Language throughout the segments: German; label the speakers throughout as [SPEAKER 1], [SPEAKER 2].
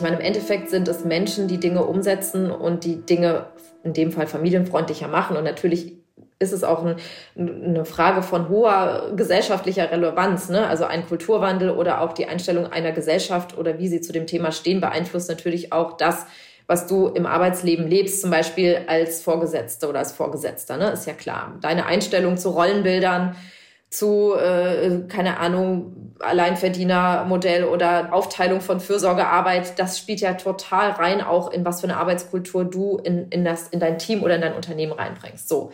[SPEAKER 1] Ich meine, im Endeffekt sind es Menschen, die Dinge umsetzen und die Dinge in dem Fall familienfreundlicher machen. Und natürlich ist es auch ein, eine Frage von hoher gesellschaftlicher Relevanz. Ne? Also ein Kulturwandel oder auch die Einstellung einer Gesellschaft oder wie sie zu dem Thema stehen, beeinflusst natürlich auch das, was du im Arbeitsleben lebst, zum Beispiel als Vorgesetzte oder als Vorgesetzter. Ne? Ist ja klar. Deine Einstellung zu Rollenbildern, zu, äh, keine Ahnung, Alleinverdienermodell oder Aufteilung von Fürsorgearbeit, das spielt ja total rein, auch in was für eine Arbeitskultur du in, in, das, in dein Team oder in dein Unternehmen reinbringst. So.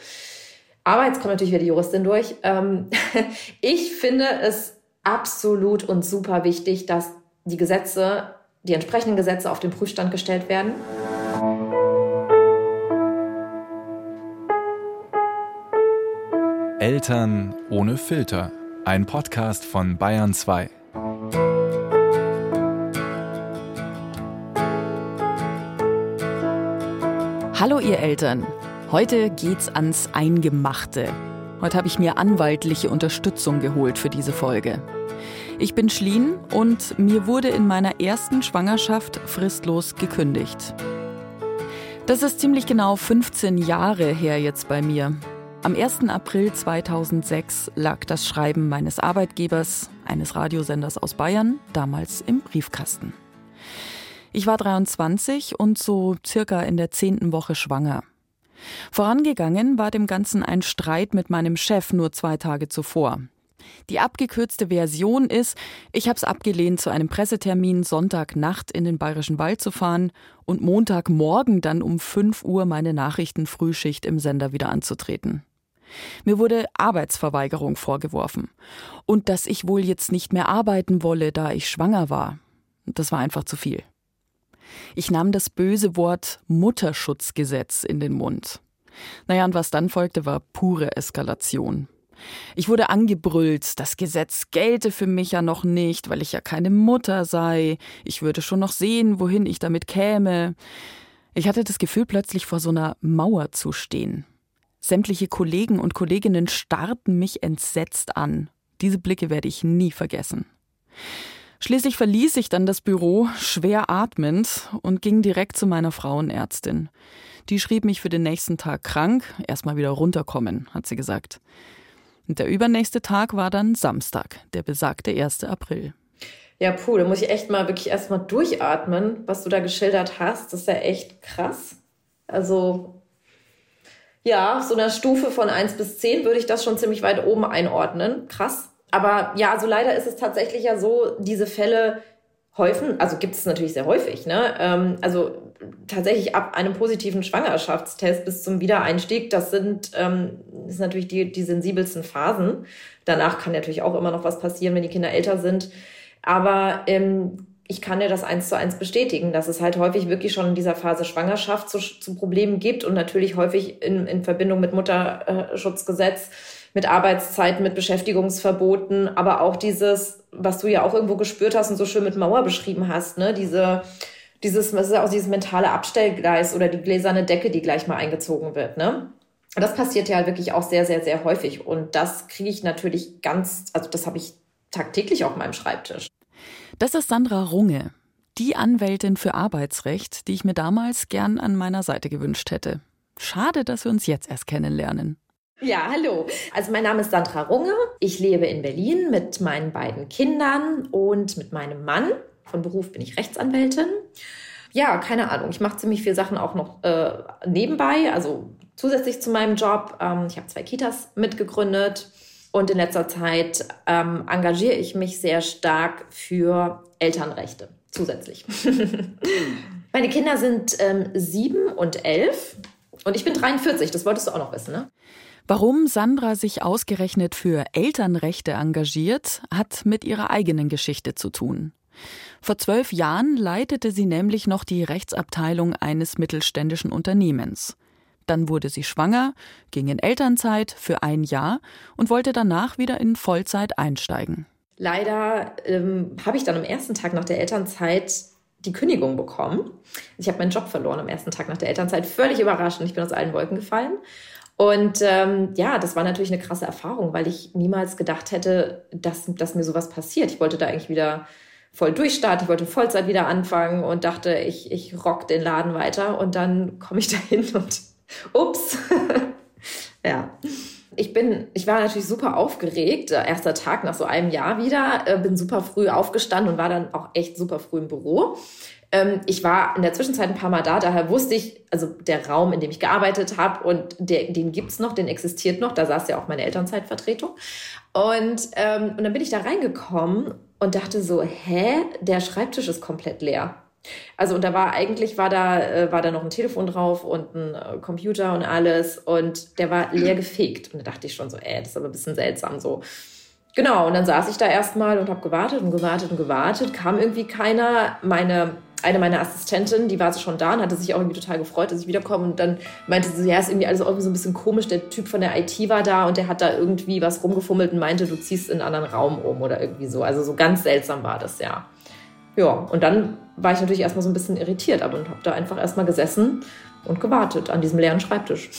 [SPEAKER 1] Aber jetzt kommt natürlich wieder die Juristin durch. Ähm, ich finde es absolut und super wichtig, dass die Gesetze, die entsprechenden Gesetze auf den Prüfstand gestellt werden.
[SPEAKER 2] Eltern ohne Filter. Ein Podcast von Bayern 2.
[SPEAKER 3] Hallo ihr Eltern. Heute geht's ans Eingemachte. Heute habe ich mir anwaltliche Unterstützung geholt für diese Folge. Ich bin Schlien und mir wurde in meiner ersten Schwangerschaft fristlos gekündigt. Das ist ziemlich genau 15 Jahre her jetzt bei mir. Am 1. April 2006 lag das Schreiben meines Arbeitgebers, eines Radiosenders aus Bayern, damals im Briefkasten. Ich war 23 und so circa in der zehnten Woche schwanger. Vorangegangen war dem Ganzen ein Streit mit meinem Chef nur zwei Tage zuvor. Die abgekürzte Version ist, ich habe es abgelehnt, zu einem Pressetermin Sonntagnacht in den Bayerischen Wald zu fahren und Montagmorgen dann um 5 Uhr meine Nachrichtenfrühschicht im Sender wieder anzutreten. Mir wurde Arbeitsverweigerung vorgeworfen und dass ich wohl jetzt nicht mehr arbeiten wolle, da ich schwanger war. Das war einfach zu viel. Ich nahm das böse Wort Mutterschutzgesetz in den Mund. Naja, und was dann folgte, war pure Eskalation. Ich wurde angebrüllt, das Gesetz gelte für mich ja noch nicht, weil ich ja keine Mutter sei. Ich würde schon noch sehen, wohin ich damit käme. Ich hatte das Gefühl, plötzlich vor so einer Mauer zu stehen. Sämtliche Kollegen und Kolleginnen starrten mich entsetzt an. Diese Blicke werde ich nie vergessen. Schließlich verließ ich dann das Büro, schwer atmend, und ging direkt zu meiner Frauenärztin. Die schrieb mich für den nächsten Tag krank, erstmal wieder runterkommen, hat sie gesagt. Und der übernächste Tag war dann Samstag, der besagte 1. April.
[SPEAKER 1] Ja, puh, da muss ich echt mal wirklich erstmal durchatmen, was du da geschildert hast. Das ist ja echt krass. Also, ja, so einer Stufe von 1 bis 10 würde ich das schon ziemlich weit oben einordnen. Krass. Aber ja, also leider ist es tatsächlich ja so, diese Fälle häufen, also gibt es natürlich sehr häufig, ne? Ähm, also tatsächlich ab einem positiven Schwangerschaftstest bis zum Wiedereinstieg, das sind ähm, ist natürlich die, die sensibelsten Phasen. Danach kann natürlich auch immer noch was passieren, wenn die Kinder älter sind. Aber ähm, ich kann dir das eins zu eins bestätigen, dass es halt häufig wirklich schon in dieser Phase Schwangerschaft zu, zu Problemen gibt und natürlich häufig in, in Verbindung mit Mutterschutzgesetz mit Arbeitszeiten, mit Beschäftigungsverboten, aber auch dieses, was du ja auch irgendwo gespürt hast und so schön mit Mauer beschrieben hast, ne, diese, dieses, was ist auch dieses mentale Abstellgleis oder die gläserne Decke, die gleich mal eingezogen wird, ne? Das passiert ja wirklich auch sehr, sehr, sehr häufig. Und das kriege ich natürlich ganz, also das habe ich tagtäglich auf meinem Schreibtisch.
[SPEAKER 3] Das ist Sandra Runge, die Anwältin für Arbeitsrecht, die ich mir damals gern an meiner Seite gewünscht hätte. Schade, dass wir uns jetzt erst kennenlernen.
[SPEAKER 1] Ja, hallo. Also mein Name ist Sandra Runge. Ich lebe in Berlin mit meinen beiden Kindern und mit meinem Mann. Von Beruf bin ich Rechtsanwältin. Ja, keine Ahnung. Ich mache ziemlich viele Sachen auch noch äh, nebenbei, also zusätzlich zu meinem Job. Ähm, ich habe zwei Kitas mitgegründet und in letzter Zeit ähm, engagiere ich mich sehr stark für Elternrechte zusätzlich. Meine Kinder sind ähm, sieben und elf und ich bin 43. Das wolltest du auch noch wissen, ne?
[SPEAKER 3] Warum Sandra sich ausgerechnet für Elternrechte engagiert, hat mit ihrer eigenen Geschichte zu tun. Vor zwölf Jahren leitete sie nämlich noch die Rechtsabteilung eines mittelständischen Unternehmens. Dann wurde sie schwanger, ging in Elternzeit für ein Jahr und wollte danach wieder in Vollzeit einsteigen.
[SPEAKER 1] Leider ähm, habe ich dann am ersten Tag nach der Elternzeit die Kündigung bekommen. Ich habe meinen Job verloren am ersten Tag nach der Elternzeit. Völlig überraschend. Ich bin aus allen Wolken gefallen. Und ähm, ja, das war natürlich eine krasse Erfahrung, weil ich niemals gedacht hätte, dass, dass mir sowas passiert. Ich wollte da eigentlich wieder voll durchstarten. Ich wollte Vollzeit wieder anfangen und dachte, ich, ich rock den Laden weiter. Und dann komme ich dahin und ups. ja. Ich bin, ich war natürlich super aufgeregt. Erster Tag nach so einem Jahr wieder. Äh, bin super früh aufgestanden und war dann auch echt super früh im Büro. Ähm, ich war in der Zwischenzeit ein paar Mal da, daher wusste ich, also der Raum, in dem ich gearbeitet habe und der, den gibt's noch, den existiert noch. Da saß ja auch meine Elternzeitvertretung. Und, ähm, und dann bin ich da reingekommen und dachte so, hä, der Schreibtisch ist komplett leer. Also und da war eigentlich war da äh, war da noch ein Telefon drauf und ein äh, Computer und alles und der war leer gefegt und da dachte ich schon so, ey, das ist aber ein bisschen seltsam so. Genau und dann saß ich da erstmal und habe gewartet und gewartet und gewartet, kam irgendwie keiner. Meine eine meiner Assistentinnen, die war so schon da und hatte sich auch irgendwie total gefreut, dass ich wiederkomme. Und dann meinte sie, ja, ist irgendwie alles irgendwie so ein bisschen komisch. Der Typ von der IT war da und der hat da irgendwie was rumgefummelt und meinte, du ziehst in einen anderen Raum um oder irgendwie so. Also so ganz seltsam war das, ja. Ja, und dann war ich natürlich erstmal so ein bisschen irritiert, aber habe da einfach erstmal gesessen und gewartet an diesem leeren Schreibtisch.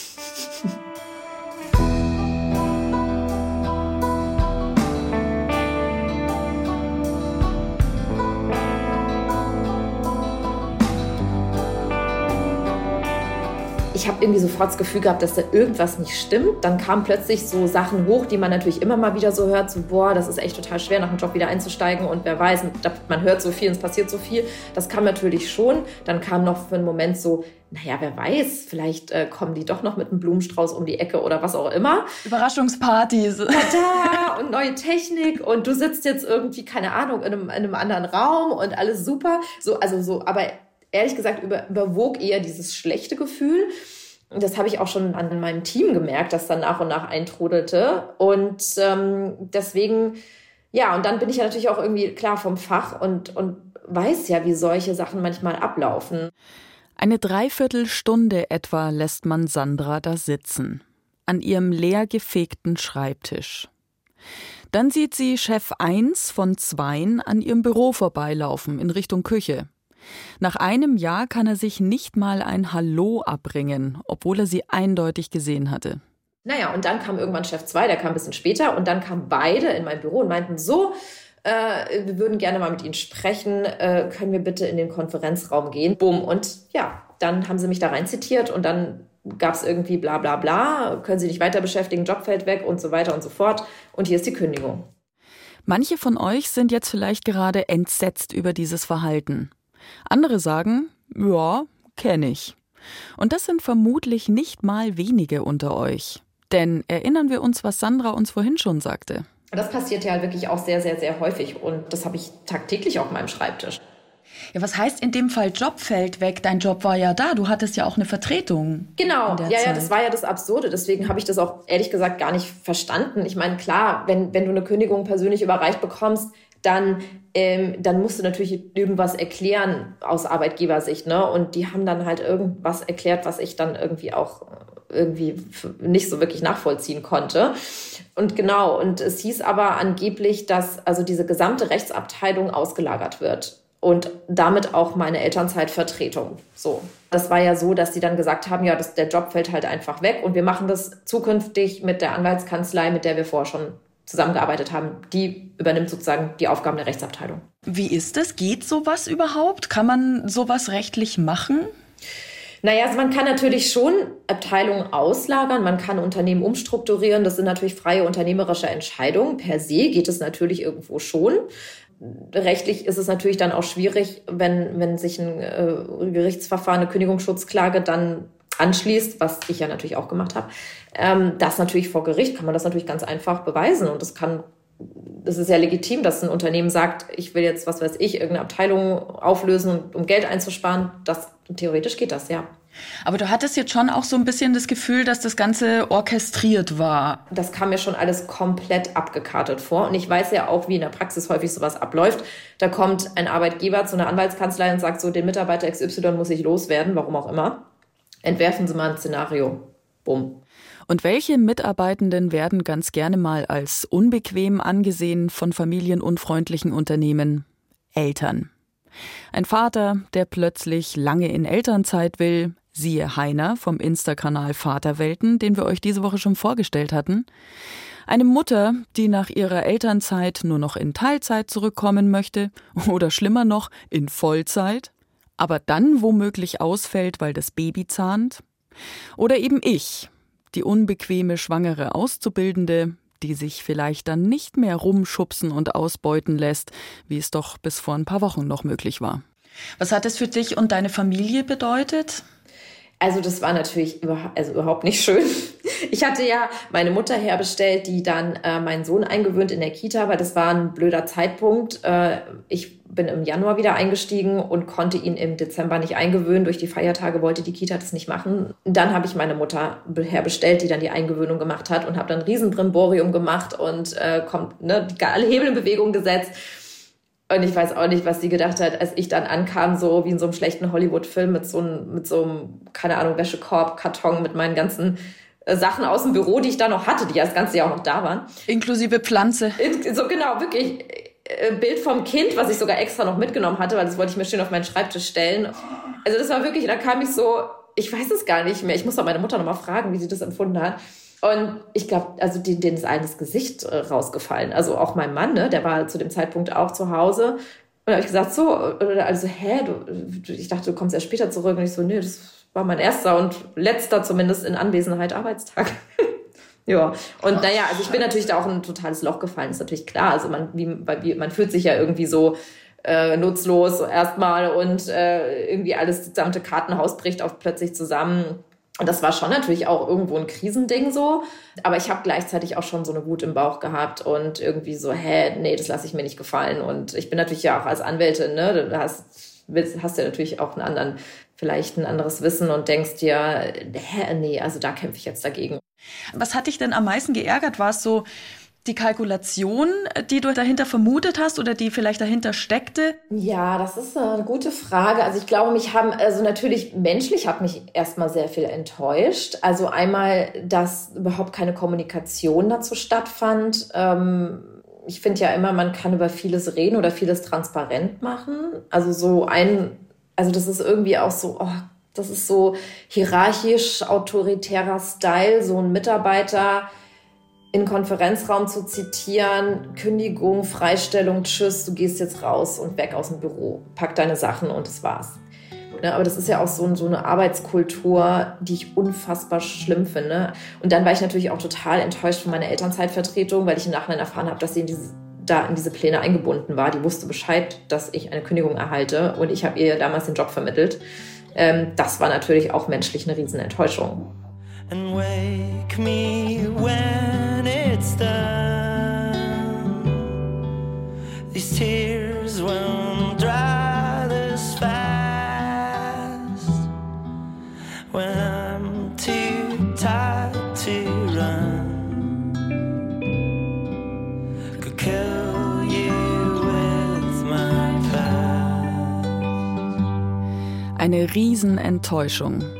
[SPEAKER 1] Ich habe irgendwie sofort das Gefühl gehabt, dass da irgendwas nicht stimmt. Dann kamen plötzlich so Sachen hoch, die man natürlich immer mal wieder so hört, so boah, das ist echt total schwer, nach dem Job wieder einzusteigen und wer weiß, man hört so viel und es passiert so viel. Das kam natürlich schon. Dann kam noch für einen Moment so, naja, wer weiß, vielleicht äh, kommen die doch noch mit einem Blumenstrauß um die Ecke oder was auch immer.
[SPEAKER 3] Überraschungspartys.
[SPEAKER 1] Tada! Und neue Technik und du sitzt jetzt irgendwie, keine Ahnung, in einem, in einem anderen Raum und alles super. So, also so, aber ehrlich gesagt über, überwog eher dieses schlechte Gefühl. Das habe ich auch schon an meinem Team gemerkt, dass dann nach und nach eintrudelte. Und ähm, deswegen, ja, und dann bin ich ja natürlich auch irgendwie klar vom Fach und, und weiß ja, wie solche Sachen manchmal ablaufen.
[SPEAKER 3] Eine Dreiviertelstunde etwa lässt man Sandra da sitzen, an ihrem leer gefegten Schreibtisch. Dann sieht sie Chef 1 von 2 an ihrem Büro vorbeilaufen in Richtung Küche. Nach einem Jahr kann er sich nicht mal ein Hallo abbringen, obwohl er sie eindeutig gesehen hatte.
[SPEAKER 1] Naja, und dann kam irgendwann Chef 2, der kam ein bisschen später, und dann kamen beide in mein Büro und meinten so, äh, wir würden gerne mal mit Ihnen sprechen, äh, können wir bitte in den Konferenzraum gehen? Bumm. Und ja, dann haben sie mich da rein zitiert und dann gab es irgendwie bla bla bla, können Sie nicht weiter beschäftigen, Job fällt weg und so weiter und so fort. Und hier ist die Kündigung.
[SPEAKER 3] Manche von euch sind jetzt vielleicht gerade entsetzt über dieses Verhalten. Andere sagen, ja, kenne ich. Und das sind vermutlich nicht mal wenige unter euch. Denn erinnern wir uns, was Sandra uns vorhin schon sagte.
[SPEAKER 1] Das passiert ja wirklich auch sehr, sehr, sehr häufig und das habe ich tagtäglich auf meinem Schreibtisch.
[SPEAKER 3] Ja, was heißt in dem Fall Job fällt weg? Dein Job war ja da, du hattest ja auch eine Vertretung.
[SPEAKER 1] Genau, ja, Zeit. ja, das war ja das Absurde. Deswegen habe ich das auch ehrlich gesagt gar nicht verstanden. Ich meine, klar, wenn, wenn du eine Kündigung persönlich überreicht bekommst, dann, ähm, dann musst du natürlich irgendwas erklären aus Arbeitgebersicht. Ne? Und die haben dann halt irgendwas erklärt, was ich dann irgendwie auch irgendwie nicht so wirklich nachvollziehen konnte. Und genau, und es hieß aber angeblich, dass also diese gesamte Rechtsabteilung ausgelagert wird und damit auch meine Elternzeitvertretung. So. Das war ja so, dass sie dann gesagt haben, ja, das, der Job fällt halt einfach weg und wir machen das zukünftig mit der Anwaltskanzlei, mit der wir vorher schon zusammengearbeitet haben, die übernimmt sozusagen die Aufgaben der Rechtsabteilung.
[SPEAKER 3] Wie ist das? Geht sowas überhaupt? Kann man sowas rechtlich machen?
[SPEAKER 1] Naja, also man kann natürlich schon Abteilungen auslagern, man kann Unternehmen umstrukturieren. Das sind natürlich freie unternehmerische Entscheidungen. Per se geht es natürlich irgendwo schon. Rechtlich ist es natürlich dann auch schwierig, wenn, wenn sich ein äh, Gerichtsverfahren, eine Kündigungsschutzklage dann anschließt, was ich ja natürlich auch gemacht habe, ähm, das natürlich vor Gericht kann man das natürlich ganz einfach beweisen und das kann das ist ja legitim, dass ein Unternehmen sagt, ich will jetzt, was weiß ich, irgendeine Abteilung auflösen, um Geld einzusparen. Das, theoretisch geht das, ja.
[SPEAKER 3] Aber du hattest jetzt schon auch so ein bisschen das Gefühl, dass das Ganze orchestriert war.
[SPEAKER 1] Das kam mir schon alles komplett abgekartet vor. Und ich weiß ja auch, wie in der Praxis häufig sowas abläuft. Da kommt ein Arbeitgeber zu einer Anwaltskanzlei und sagt so, den Mitarbeiter XY muss ich loswerden, warum auch immer. Entwerfen Sie mal ein Szenario. Bumm.
[SPEAKER 3] Und welche Mitarbeitenden werden ganz gerne mal als unbequem angesehen von familienunfreundlichen Unternehmen? Eltern. Ein Vater, der plötzlich lange in Elternzeit will, siehe Heiner vom Insta-Kanal Vaterwelten, den wir euch diese Woche schon vorgestellt hatten. Eine Mutter, die nach ihrer Elternzeit nur noch in Teilzeit zurückkommen möchte oder schlimmer noch in Vollzeit, aber dann womöglich ausfällt, weil das Baby zahnt. Oder eben ich, die unbequeme schwangere Auszubildende, die sich vielleicht dann nicht mehr rumschubsen und ausbeuten lässt, wie es doch bis vor ein paar Wochen noch möglich war.
[SPEAKER 4] Was hat es für dich und deine Familie bedeutet?
[SPEAKER 1] Also das war natürlich also überhaupt nicht schön. Ich hatte ja meine Mutter herbestellt, die dann äh, meinen Sohn eingewöhnt in der Kita, weil das war ein blöder Zeitpunkt. Äh, ich bin im Januar wieder eingestiegen und konnte ihn im Dezember nicht eingewöhnen. Durch die Feiertage wollte die Kita das nicht machen. Dann habe ich meine Mutter herbestellt, die dann die Eingewöhnung gemacht hat und habe dann Riesenbrimborium gemacht und äh, kommt, ne, alle Hebel in Bewegung gesetzt. Und ich weiß auch nicht, was sie gedacht hat, als ich dann ankam, so wie in so einem schlechten Hollywood-Film mit so einem, mit so einem, keine Ahnung, Wäschekorb, Karton mit meinen ganzen äh, Sachen aus dem Büro, die ich da noch hatte, die ja das ganze Jahr auch noch da waren.
[SPEAKER 4] Inklusive Pflanze.
[SPEAKER 1] So genau, wirklich. Äh, Bild vom Kind, was ich sogar extra noch mitgenommen hatte, weil das wollte ich mir schön auf meinen Schreibtisch stellen. Also das war wirklich, da kam ich so, ich weiß es gar nicht mehr. Ich muss doch meine Mutter noch mal fragen, wie sie das empfunden hat. Und ich glaube, also denen, denen ist eines Gesicht äh, rausgefallen. Also auch mein Mann, ne, der war zu dem Zeitpunkt auch zu Hause. Und da habe ich gesagt, so, also, hä, du, ich dachte, du kommst erst später zurück. Und ich so, nee, das war mein erster und letzter zumindest in Anwesenheit Arbeitstag. ja, und naja, also ich bin natürlich da auch in ein totales Loch gefallen, ist natürlich klar. Also man, wie, wie, man fühlt sich ja irgendwie so äh, nutzlos erstmal und äh, irgendwie alles, das gesamte Kartenhaus bricht auch plötzlich zusammen. Und das war schon natürlich auch irgendwo ein Krisending so. Aber ich habe gleichzeitig auch schon so eine Wut im Bauch gehabt und irgendwie so, hä, nee, das lasse ich mir nicht gefallen. Und ich bin natürlich ja auch als Anwältin, ne, da hast, hast du ja natürlich auch einen anderen, vielleicht ein anderes Wissen und denkst dir, hä, nee, also da kämpfe ich jetzt dagegen.
[SPEAKER 4] Was hat dich denn am meisten geärgert? War es so, die Kalkulation, die du dahinter vermutet hast oder die vielleicht dahinter steckte?
[SPEAKER 1] Ja, das ist eine gute Frage. Also ich glaube, mich haben, also natürlich menschlich hat mich erstmal sehr viel enttäuscht. Also einmal, dass überhaupt keine Kommunikation dazu stattfand. Ähm, ich finde ja immer, man kann über vieles reden oder vieles transparent machen. Also so ein, also das ist irgendwie auch so, oh, das ist so hierarchisch autoritärer Style, so ein Mitarbeiter, in Konferenzraum zu zitieren, Kündigung, Freistellung, tschüss, du gehst jetzt raus und weg aus dem Büro, pack deine Sachen und das war's. Ne, aber das ist ja auch so, so, eine Arbeitskultur, die ich unfassbar schlimm finde. Und dann war ich natürlich auch total enttäuscht von meiner Elternzeitvertretung, weil ich im Nachhinein erfahren habe, dass sie in diese, da in diese Pläne eingebunden war. Die wusste Bescheid, dass ich eine Kündigung erhalte und ich habe ihr damals den Job vermittelt. Ähm, das war natürlich auch menschlich eine Riesenenttäuschung. And wake me when it's done. These tears won't dry this fast when I'm too tired to run. Could kill you with my past. Eine Riesenenttäuschung.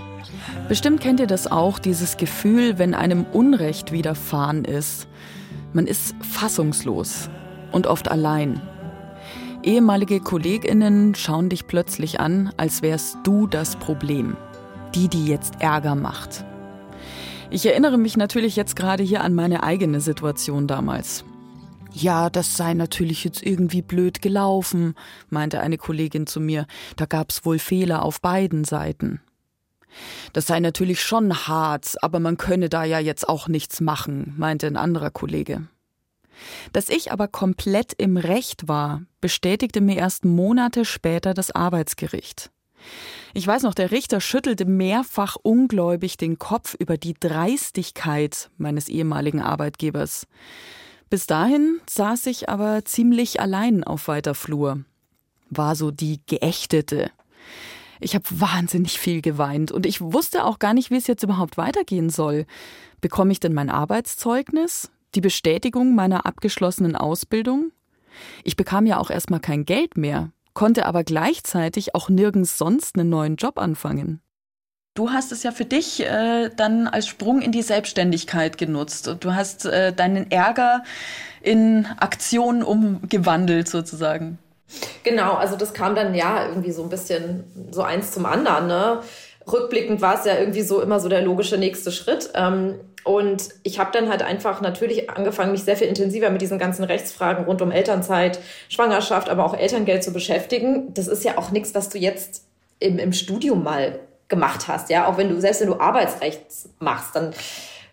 [SPEAKER 1] Bestimmt kennt ihr das auch, dieses Gefühl, wenn einem Unrecht widerfahren ist. Man ist fassungslos und oft allein. Ehemalige Kolleginnen schauen dich plötzlich an, als wärst du das Problem. Die, die jetzt Ärger macht. Ich erinnere mich natürlich jetzt gerade hier an meine eigene Situation damals. Ja, das sei natürlich jetzt irgendwie blöd gelaufen, meinte eine Kollegin zu mir. Da gab's wohl Fehler auf beiden Seiten. Das sei natürlich schon hart, aber man könne da ja jetzt auch nichts machen, meinte ein anderer Kollege. Dass ich aber komplett im Recht war, bestätigte mir erst Monate später das Arbeitsgericht. Ich weiß noch, der Richter schüttelte mehrfach ungläubig den Kopf über die Dreistigkeit meines ehemaligen Arbeitgebers. Bis dahin saß ich aber ziemlich allein auf weiter Flur, war so die Geächtete, ich habe wahnsinnig viel geweint und ich wusste auch gar nicht, wie es jetzt überhaupt weitergehen soll. Bekomme ich denn mein Arbeitszeugnis? Die Bestätigung meiner abgeschlossenen Ausbildung? Ich bekam ja auch erstmal kein Geld mehr, konnte aber gleichzeitig auch nirgends sonst einen neuen Job anfangen.
[SPEAKER 4] Du hast es ja für dich äh, dann als Sprung in die Selbstständigkeit genutzt. Du hast äh, deinen Ärger in Aktion umgewandelt sozusagen.
[SPEAKER 1] Genau, also das kam dann ja irgendwie so ein bisschen so eins zum anderen, ne? rückblickend war es ja irgendwie so immer so der logische nächste Schritt. Ähm, und ich habe dann halt einfach natürlich angefangen, mich sehr viel intensiver mit diesen ganzen Rechtsfragen rund um Elternzeit, Schwangerschaft, aber auch Elterngeld zu beschäftigen. Das ist ja auch nichts, was du jetzt im, im Studium mal gemacht hast. Ja, auch wenn du, selbst wenn du Arbeitsrecht machst, dann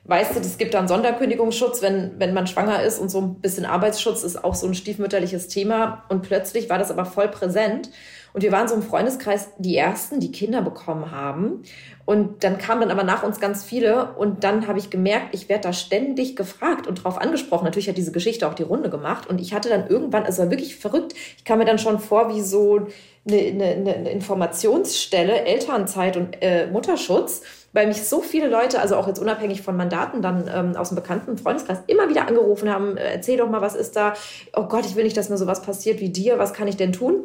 [SPEAKER 1] weißt du, es gibt dann Sonderkündigungsschutz, wenn, wenn man schwanger ist und so ein bisschen Arbeitsschutz ist auch so ein stiefmütterliches Thema. Und plötzlich war das aber voll präsent. Und wir waren so im Freundeskreis die Ersten, die Kinder bekommen haben. Und dann kamen dann aber nach uns ganz viele. Und dann habe ich gemerkt, ich werde da ständig gefragt und drauf angesprochen. Natürlich hat diese Geschichte auch die Runde gemacht. Und ich hatte dann irgendwann, es war wirklich verrückt, ich kam mir dann schon vor wie so eine, eine, eine Informationsstelle, Elternzeit und äh, Mutterschutz weil mich so viele Leute, also auch jetzt unabhängig von Mandaten, dann ähm, aus dem bekannten Freundeskreis immer wieder angerufen haben, äh, erzähl doch mal, was ist da? Oh Gott, ich will nicht, dass mir sowas passiert wie dir, was kann ich denn tun?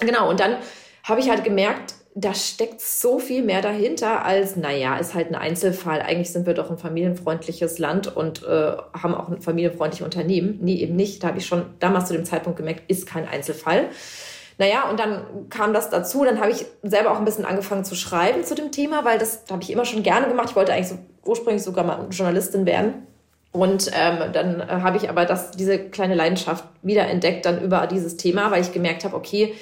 [SPEAKER 1] Genau, und dann habe ich halt gemerkt, da steckt so viel mehr dahinter als, naja, ist halt ein Einzelfall. Eigentlich sind wir doch ein familienfreundliches Land und äh, haben auch ein familienfreundliches Unternehmen. Nee, eben nicht. Da habe ich schon damals zu dem Zeitpunkt gemerkt, ist kein Einzelfall. Naja, und dann kam das dazu. Dann habe ich selber auch ein bisschen angefangen zu schreiben zu dem Thema, weil das habe ich immer schon gerne gemacht. Ich wollte eigentlich so ursprünglich sogar mal Journalistin werden. Und ähm, dann äh, habe ich aber das, diese kleine Leidenschaft wiederentdeckt dann über dieses Thema, weil ich gemerkt habe, okay,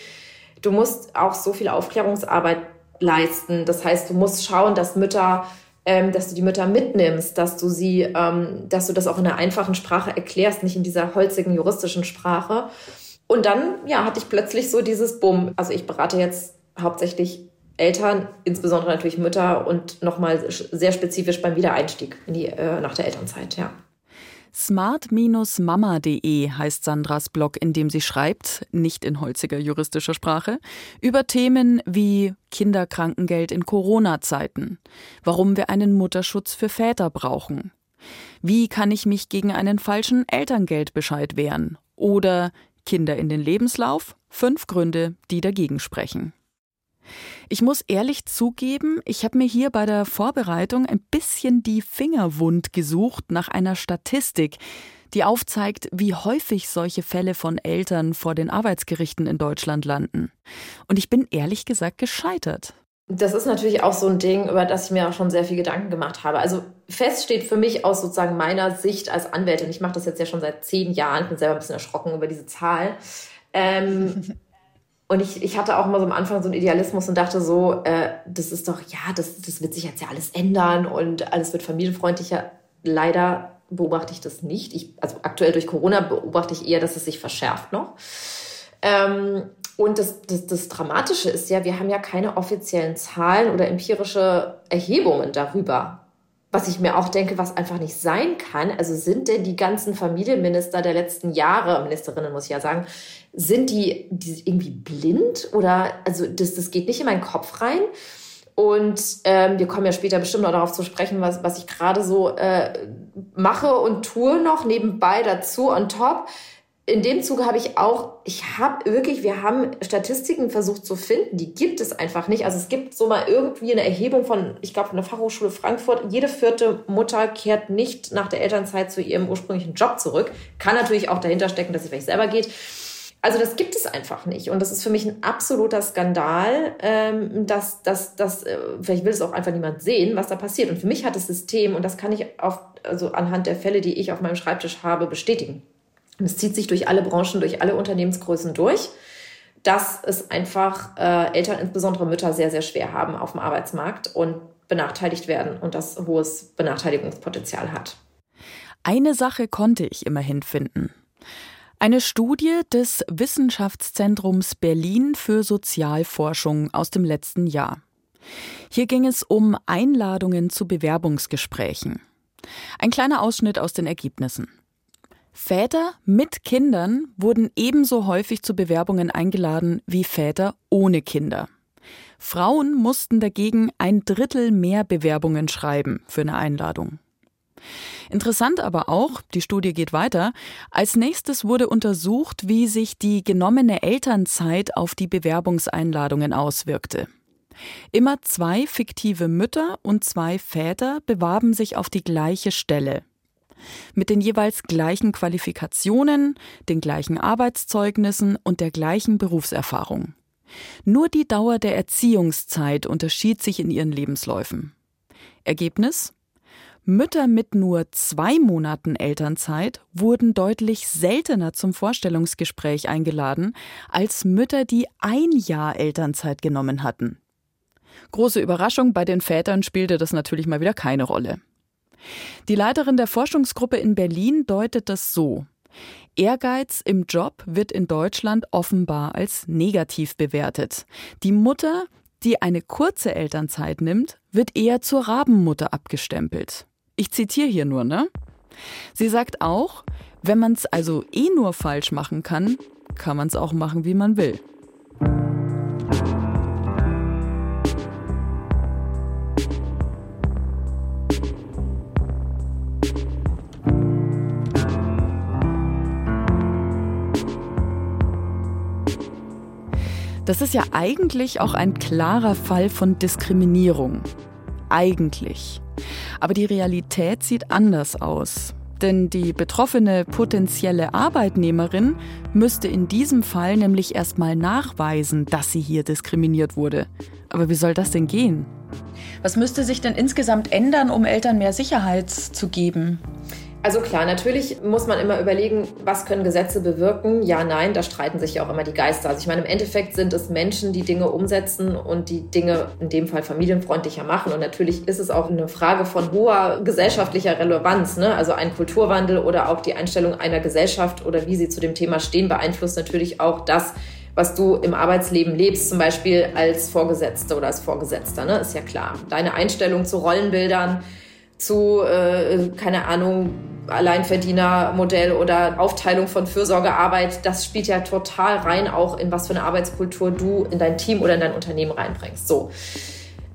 [SPEAKER 1] du musst auch so viel Aufklärungsarbeit leisten. Das heißt, du musst schauen, dass Mütter, ähm, dass du die Mütter mitnimmst, dass du sie, ähm, dass du das auch in einer einfachen Sprache erklärst, nicht in dieser holzigen juristischen Sprache. Und dann, ja, hatte ich plötzlich so dieses Bumm. Also ich berate jetzt hauptsächlich Eltern, insbesondere natürlich Mütter und nochmal sehr spezifisch beim Wiedereinstieg in die, äh, nach der Elternzeit, ja.
[SPEAKER 3] Smart-mama.de heißt Sandras Blog, in dem sie schreibt, nicht in holziger juristischer Sprache, über Themen wie Kinderkrankengeld in Corona-Zeiten, warum wir einen Mutterschutz für Väter brauchen, wie kann ich mich gegen einen falschen Elterngeldbescheid wehren oder Kinder in den Lebenslauf, fünf Gründe, die dagegen sprechen. Ich muss ehrlich zugeben, ich habe mir hier bei der Vorbereitung ein bisschen die Finger wund gesucht nach einer Statistik, die aufzeigt, wie häufig solche Fälle von Eltern vor den Arbeitsgerichten in Deutschland landen. Und ich bin ehrlich gesagt gescheitert.
[SPEAKER 1] Das ist natürlich auch so ein Ding, über das ich mir auch schon sehr viel Gedanken gemacht habe. Also fest steht für mich aus sozusagen meiner Sicht als Anwältin, ich mache das jetzt ja schon seit zehn Jahren, bin selber ein bisschen erschrocken über diese Zahl. Ähm, Und ich, ich hatte auch mal so am Anfang so einen Idealismus und dachte so, äh, das ist doch, ja, das, das wird sich jetzt ja alles ändern und alles wird familienfreundlicher. Leider beobachte ich das nicht. Ich, also aktuell durch Corona beobachte ich eher, dass es sich verschärft noch. Ähm, und das, das, das Dramatische ist ja, wir haben ja keine offiziellen Zahlen oder empirische Erhebungen darüber, was ich mir auch denke, was einfach nicht sein kann. Also sind denn die ganzen Familienminister der letzten Jahre, Ministerinnen muss ich ja sagen, sind die, die irgendwie blind oder also das, das geht nicht in meinen Kopf rein. Und ähm, wir kommen ja später bestimmt noch darauf zu sprechen, was, was ich gerade so äh, mache und tue noch nebenbei dazu on top in dem Zuge habe ich auch, ich habe wirklich, wir haben Statistiken versucht zu finden, die gibt es einfach nicht. Also es gibt so mal irgendwie eine Erhebung von, ich glaube, von der Fachhochschule Frankfurt, jede vierte Mutter kehrt nicht nach der Elternzeit zu ihrem ursprünglichen Job zurück. Kann natürlich auch dahinter stecken, dass sie vielleicht selber geht. Also das gibt es einfach nicht. Und das ist für mich ein absoluter Skandal, ähm, dass, dass, dass äh, vielleicht will es auch einfach niemand sehen, was da passiert. Und für mich hat das System, und das kann ich auf, also anhand der Fälle, die ich auf meinem Schreibtisch habe, bestätigen und es zieht sich durch alle Branchen, durch alle Unternehmensgrößen durch, dass es einfach äh, Eltern, insbesondere Mütter, sehr, sehr schwer haben auf dem Arbeitsmarkt und benachteiligt werden und das hohes Benachteiligungspotenzial hat.
[SPEAKER 3] Eine Sache konnte ich immerhin finden. Eine Studie des Wissenschaftszentrums Berlin für Sozialforschung aus dem letzten Jahr. Hier ging es um Einladungen zu Bewerbungsgesprächen. Ein kleiner Ausschnitt aus den Ergebnissen. Väter mit Kindern wurden ebenso häufig zu Bewerbungen eingeladen wie Väter ohne Kinder. Frauen mussten dagegen ein Drittel mehr Bewerbungen schreiben für eine Einladung. Interessant aber auch, die Studie geht weiter, als nächstes wurde untersucht, wie sich die genommene Elternzeit auf die Bewerbungseinladungen auswirkte. Immer zwei fiktive Mütter und zwei Väter bewarben sich auf die gleiche Stelle mit den jeweils gleichen Qualifikationen, den gleichen Arbeitszeugnissen und der gleichen Berufserfahrung. Nur die Dauer der Erziehungszeit unterschied sich in ihren Lebensläufen. Ergebnis? Mütter mit nur zwei Monaten Elternzeit wurden deutlich seltener zum Vorstellungsgespräch eingeladen als Mütter, die ein Jahr Elternzeit genommen hatten. Große Überraschung, bei den Vätern spielte das natürlich mal wieder keine Rolle. Die Leiterin der Forschungsgruppe in Berlin deutet das so. Ehrgeiz im Job wird in Deutschland offenbar als negativ bewertet. Die Mutter, die eine kurze Elternzeit nimmt, wird eher zur Rabenmutter abgestempelt. Ich zitiere hier nur, ne? Sie sagt auch, wenn man es also eh nur falsch machen kann, kann man es auch machen, wie man will. Das ist ja eigentlich auch ein klarer Fall von Diskriminierung. Eigentlich. Aber die Realität sieht anders aus. Denn die betroffene potenzielle Arbeitnehmerin müsste in diesem Fall nämlich erstmal nachweisen, dass sie hier diskriminiert wurde. Aber wie soll das denn gehen?
[SPEAKER 4] Was müsste sich denn insgesamt ändern, um Eltern mehr Sicherheit zu geben?
[SPEAKER 1] Also klar, natürlich muss man immer überlegen, was können Gesetze bewirken? Ja, nein, da streiten sich ja auch immer die Geister. Also ich meine, im Endeffekt sind es Menschen, die Dinge umsetzen und die Dinge in dem Fall familienfreundlicher machen. Und natürlich ist es auch eine Frage von hoher gesellschaftlicher Relevanz. Ne? Also ein Kulturwandel oder auch die Einstellung einer Gesellschaft oder wie sie zu dem Thema stehen, beeinflusst natürlich auch das, was du im Arbeitsleben lebst, zum Beispiel als Vorgesetzte oder als Vorgesetzter, ne? ist ja klar. Deine Einstellung zu Rollenbildern, zu, äh, keine Ahnung, Alleinverdienermodell oder Aufteilung von Fürsorgearbeit, das spielt ja total rein, auch in was für eine Arbeitskultur du in dein Team oder in dein Unternehmen reinbringst. So.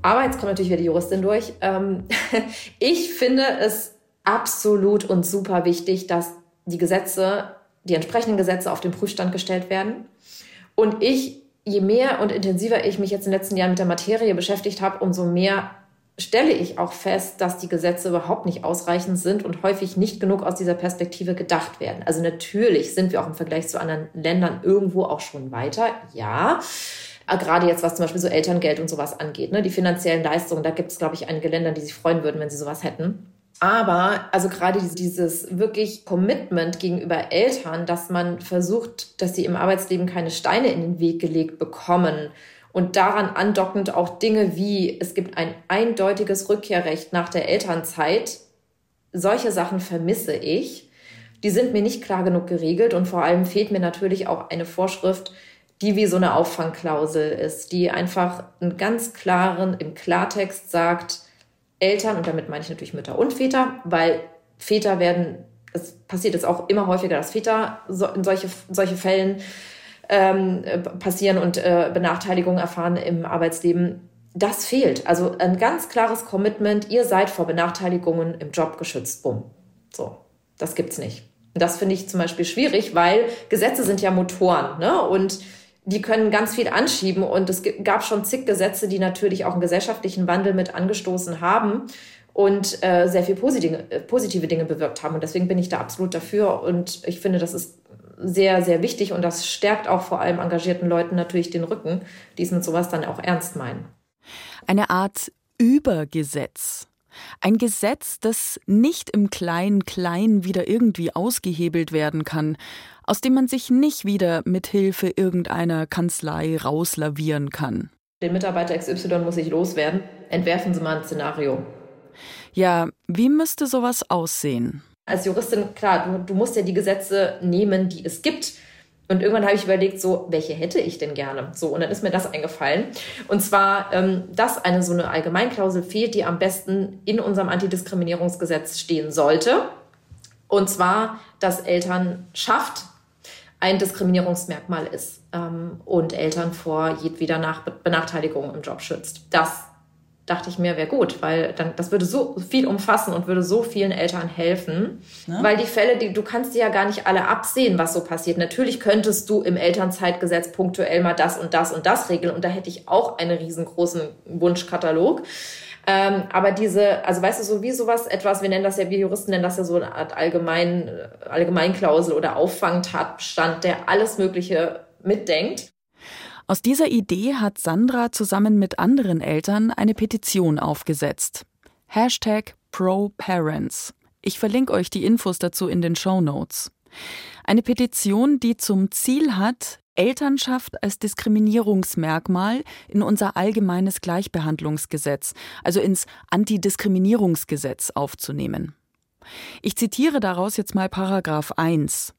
[SPEAKER 1] Aber jetzt kommt natürlich wieder die Juristin durch. Ähm, ich finde es absolut und super wichtig, dass die Gesetze, die entsprechenden Gesetze auf den Prüfstand gestellt werden. Und ich, je mehr und intensiver ich mich jetzt in den letzten Jahren mit der Materie beschäftigt habe, umso mehr stelle ich auch fest, dass die Gesetze überhaupt nicht ausreichend sind und häufig nicht genug aus dieser Perspektive gedacht werden. Also natürlich sind wir auch im Vergleich zu anderen Ländern irgendwo auch schon weiter, ja. Äh, gerade jetzt, was zum Beispiel so Elterngeld und sowas angeht, ne? die finanziellen Leistungen, da gibt es, glaube ich, einige Länder, die sich freuen würden, wenn sie sowas hätten. Aber also gerade dieses wirklich Commitment gegenüber Eltern, dass man versucht, dass sie im Arbeitsleben keine Steine in den Weg gelegt bekommen und daran andockend auch Dinge wie, es gibt ein eindeutiges Rückkehrrecht nach der Elternzeit. Solche Sachen vermisse ich. Die sind mir nicht klar genug geregelt und vor allem fehlt mir natürlich auch eine Vorschrift, die wie so eine Auffangklausel ist, die einfach einen ganz klaren, im Klartext sagt, Eltern, und damit meine ich natürlich Mütter und Väter, weil Väter werden, es passiert jetzt auch immer häufiger, dass Väter in solche, solche Fällen ähm, passieren und äh, Benachteiligungen erfahren im Arbeitsleben. Das fehlt. Also ein ganz klares Commitment, ihr seid vor Benachteiligungen im Job geschützt. Bumm. So, das gibt's nicht. Und das finde ich zum Beispiel schwierig, weil Gesetze sind ja Motoren, ne? Und die können ganz viel anschieben. Und es gab schon zig Gesetze, die natürlich auch einen gesellschaftlichen Wandel mit angestoßen haben und äh, sehr viel positive, positive Dinge bewirkt haben. Und deswegen bin ich da absolut dafür. Und ich finde, das ist sehr, sehr wichtig und das stärkt auch vor allem engagierten Leuten natürlich den Rücken, die es mit sowas dann auch ernst meinen.
[SPEAKER 3] Eine Art Übergesetz. Ein Gesetz, das nicht im Klein-Klein wieder irgendwie ausgehebelt werden kann, aus dem man sich nicht wieder mit Hilfe irgendeiner Kanzlei rauslavieren kann.
[SPEAKER 1] Den Mitarbeiter XY muss ich loswerden. Entwerfen Sie mal ein Szenario.
[SPEAKER 3] Ja, wie müsste sowas aussehen?
[SPEAKER 1] Als Juristin, klar, du, du musst ja die Gesetze nehmen, die es gibt. Und irgendwann habe ich überlegt, so, welche hätte ich denn gerne? So, und dann ist mir das eingefallen. Und zwar, ähm, dass eine so eine Allgemeinklausel fehlt, die am besten in unserem Antidiskriminierungsgesetz stehen sollte. Und zwar, dass Elternschaft ein Diskriminierungsmerkmal ist ähm, und Eltern vor jedweder Nach Benachteiligung im Job schützt. Das dachte ich mir, wäre gut, weil dann das würde so viel umfassen und würde so vielen Eltern helfen, ja. weil die Fälle, die du kannst die ja gar nicht alle absehen, was so passiert. Natürlich könntest du im Elternzeitgesetz punktuell mal das und das und das regeln und da hätte ich auch einen riesengroßen Wunschkatalog. Ähm, aber diese, also weißt du, so wie sowas, etwas, wir nennen das ja, wir Juristen nennen das ja so eine Art Allgemein, Allgemeinklausel oder Auffangtatbestand, der alles Mögliche mitdenkt.
[SPEAKER 3] Aus dieser Idee hat Sandra zusammen mit anderen Eltern eine Petition aufgesetzt. Hashtag ProParents. Ich verlinke euch die Infos dazu in den Show Notes. Eine Petition, die zum Ziel hat, Elternschaft als Diskriminierungsmerkmal in unser allgemeines Gleichbehandlungsgesetz, also ins Antidiskriminierungsgesetz aufzunehmen. Ich zitiere daraus jetzt mal Paragraph 1.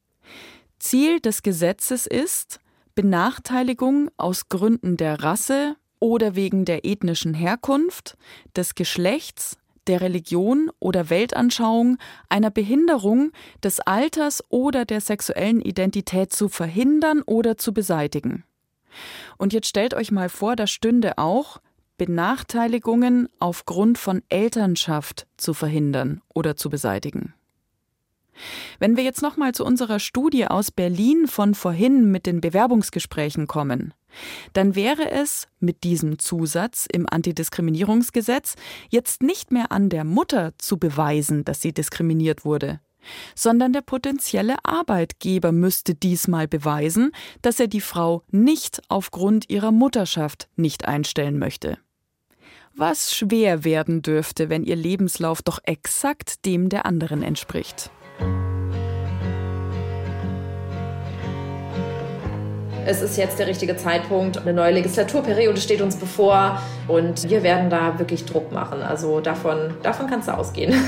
[SPEAKER 3] Ziel des Gesetzes ist, Benachteiligung aus Gründen der Rasse oder wegen der ethnischen Herkunft, des Geschlechts, der Religion oder Weltanschauung, einer Behinderung, des Alters oder der sexuellen Identität zu verhindern oder zu beseitigen. Und jetzt stellt euch mal vor, da stünde auch Benachteiligungen aufgrund von Elternschaft zu verhindern oder zu beseitigen. Wenn wir jetzt nochmal zu unserer Studie aus Berlin von vorhin mit den Bewerbungsgesprächen kommen, dann wäre es mit diesem Zusatz im Antidiskriminierungsgesetz jetzt nicht mehr an der Mutter zu beweisen, dass sie diskriminiert wurde, sondern der potenzielle Arbeitgeber müsste diesmal beweisen, dass er die Frau nicht aufgrund ihrer Mutterschaft nicht einstellen möchte. Was schwer werden dürfte, wenn ihr Lebenslauf doch exakt dem der anderen entspricht.
[SPEAKER 1] Es ist jetzt der richtige Zeitpunkt. Eine neue Legislaturperiode steht uns bevor und wir werden da wirklich Druck machen. Also davon, davon kannst du ausgehen.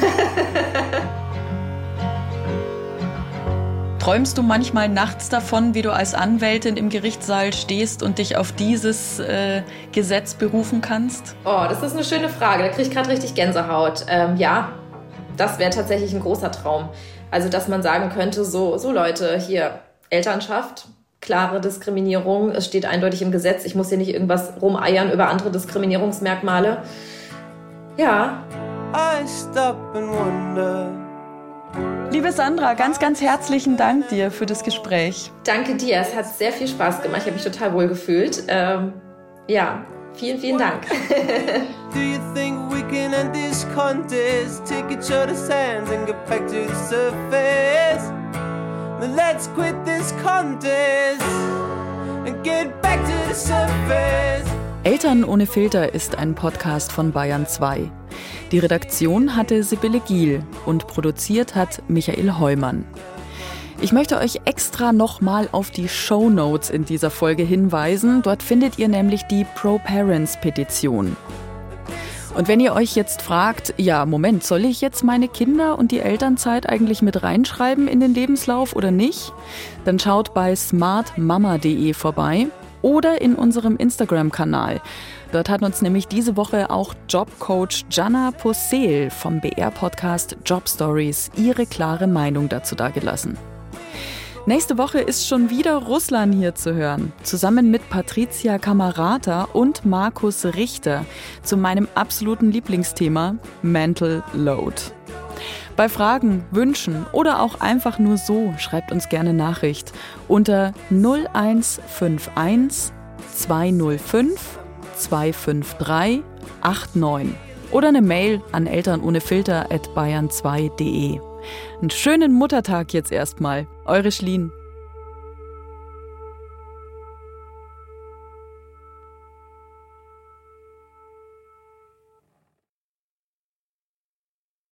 [SPEAKER 4] Träumst du manchmal nachts davon, wie du als Anwältin im Gerichtssaal stehst und dich auf dieses äh, Gesetz berufen kannst?
[SPEAKER 1] Oh, das ist eine schöne Frage. Da kriege ich gerade richtig Gänsehaut. Ähm, ja, das wäre tatsächlich ein großer Traum. Also, dass man sagen könnte, so, so Leute, hier Elternschaft, klare Diskriminierung. Es steht eindeutig im Gesetz. Ich muss hier nicht irgendwas rumeiern über andere Diskriminierungsmerkmale. Ja.
[SPEAKER 4] Liebe Sandra, ganz, ganz herzlichen Dank dir für das Gespräch.
[SPEAKER 1] Danke dir. Es hat sehr viel Spaß gemacht. Ich habe mich total wohl gefühlt. Ähm, ja, vielen, vielen Dank. Do you think we can end this contest? Take each other's hands and get back to the surface. Let's quit this contest and get back to the surface. Eltern ohne Filter ist ein Podcast von Bayern 2. Die Redaktion hatte Sibylle Giel und produziert hat Michael Heumann. Ich möchte euch extra nochmal auf die Show Notes in dieser Folge hinweisen. Dort findet ihr nämlich die Pro-Parents-Petition. Und wenn ihr euch jetzt fragt, ja, Moment, soll ich jetzt meine Kinder und die Elternzeit eigentlich mit reinschreiben in den Lebenslauf oder nicht? Dann schaut bei smartmama.de vorbei oder in unserem Instagram-Kanal. Dort hat uns nämlich diese Woche auch Jobcoach Jana Possel vom BR-Podcast Job Stories ihre klare Meinung dazu dargelassen. Nächste Woche ist schon wieder Russland hier zu hören, zusammen mit Patricia Kamerata und Markus Richter zu meinem absoluten Lieblingsthema Mental Load. Bei Fragen, Wünschen oder auch einfach nur so schreibt uns gerne Nachricht unter 0151 205 253 89 oder eine Mail an elternohnefilter at bayern2.de. Einen schönen Muttertag jetzt erstmal. Eure Schlien.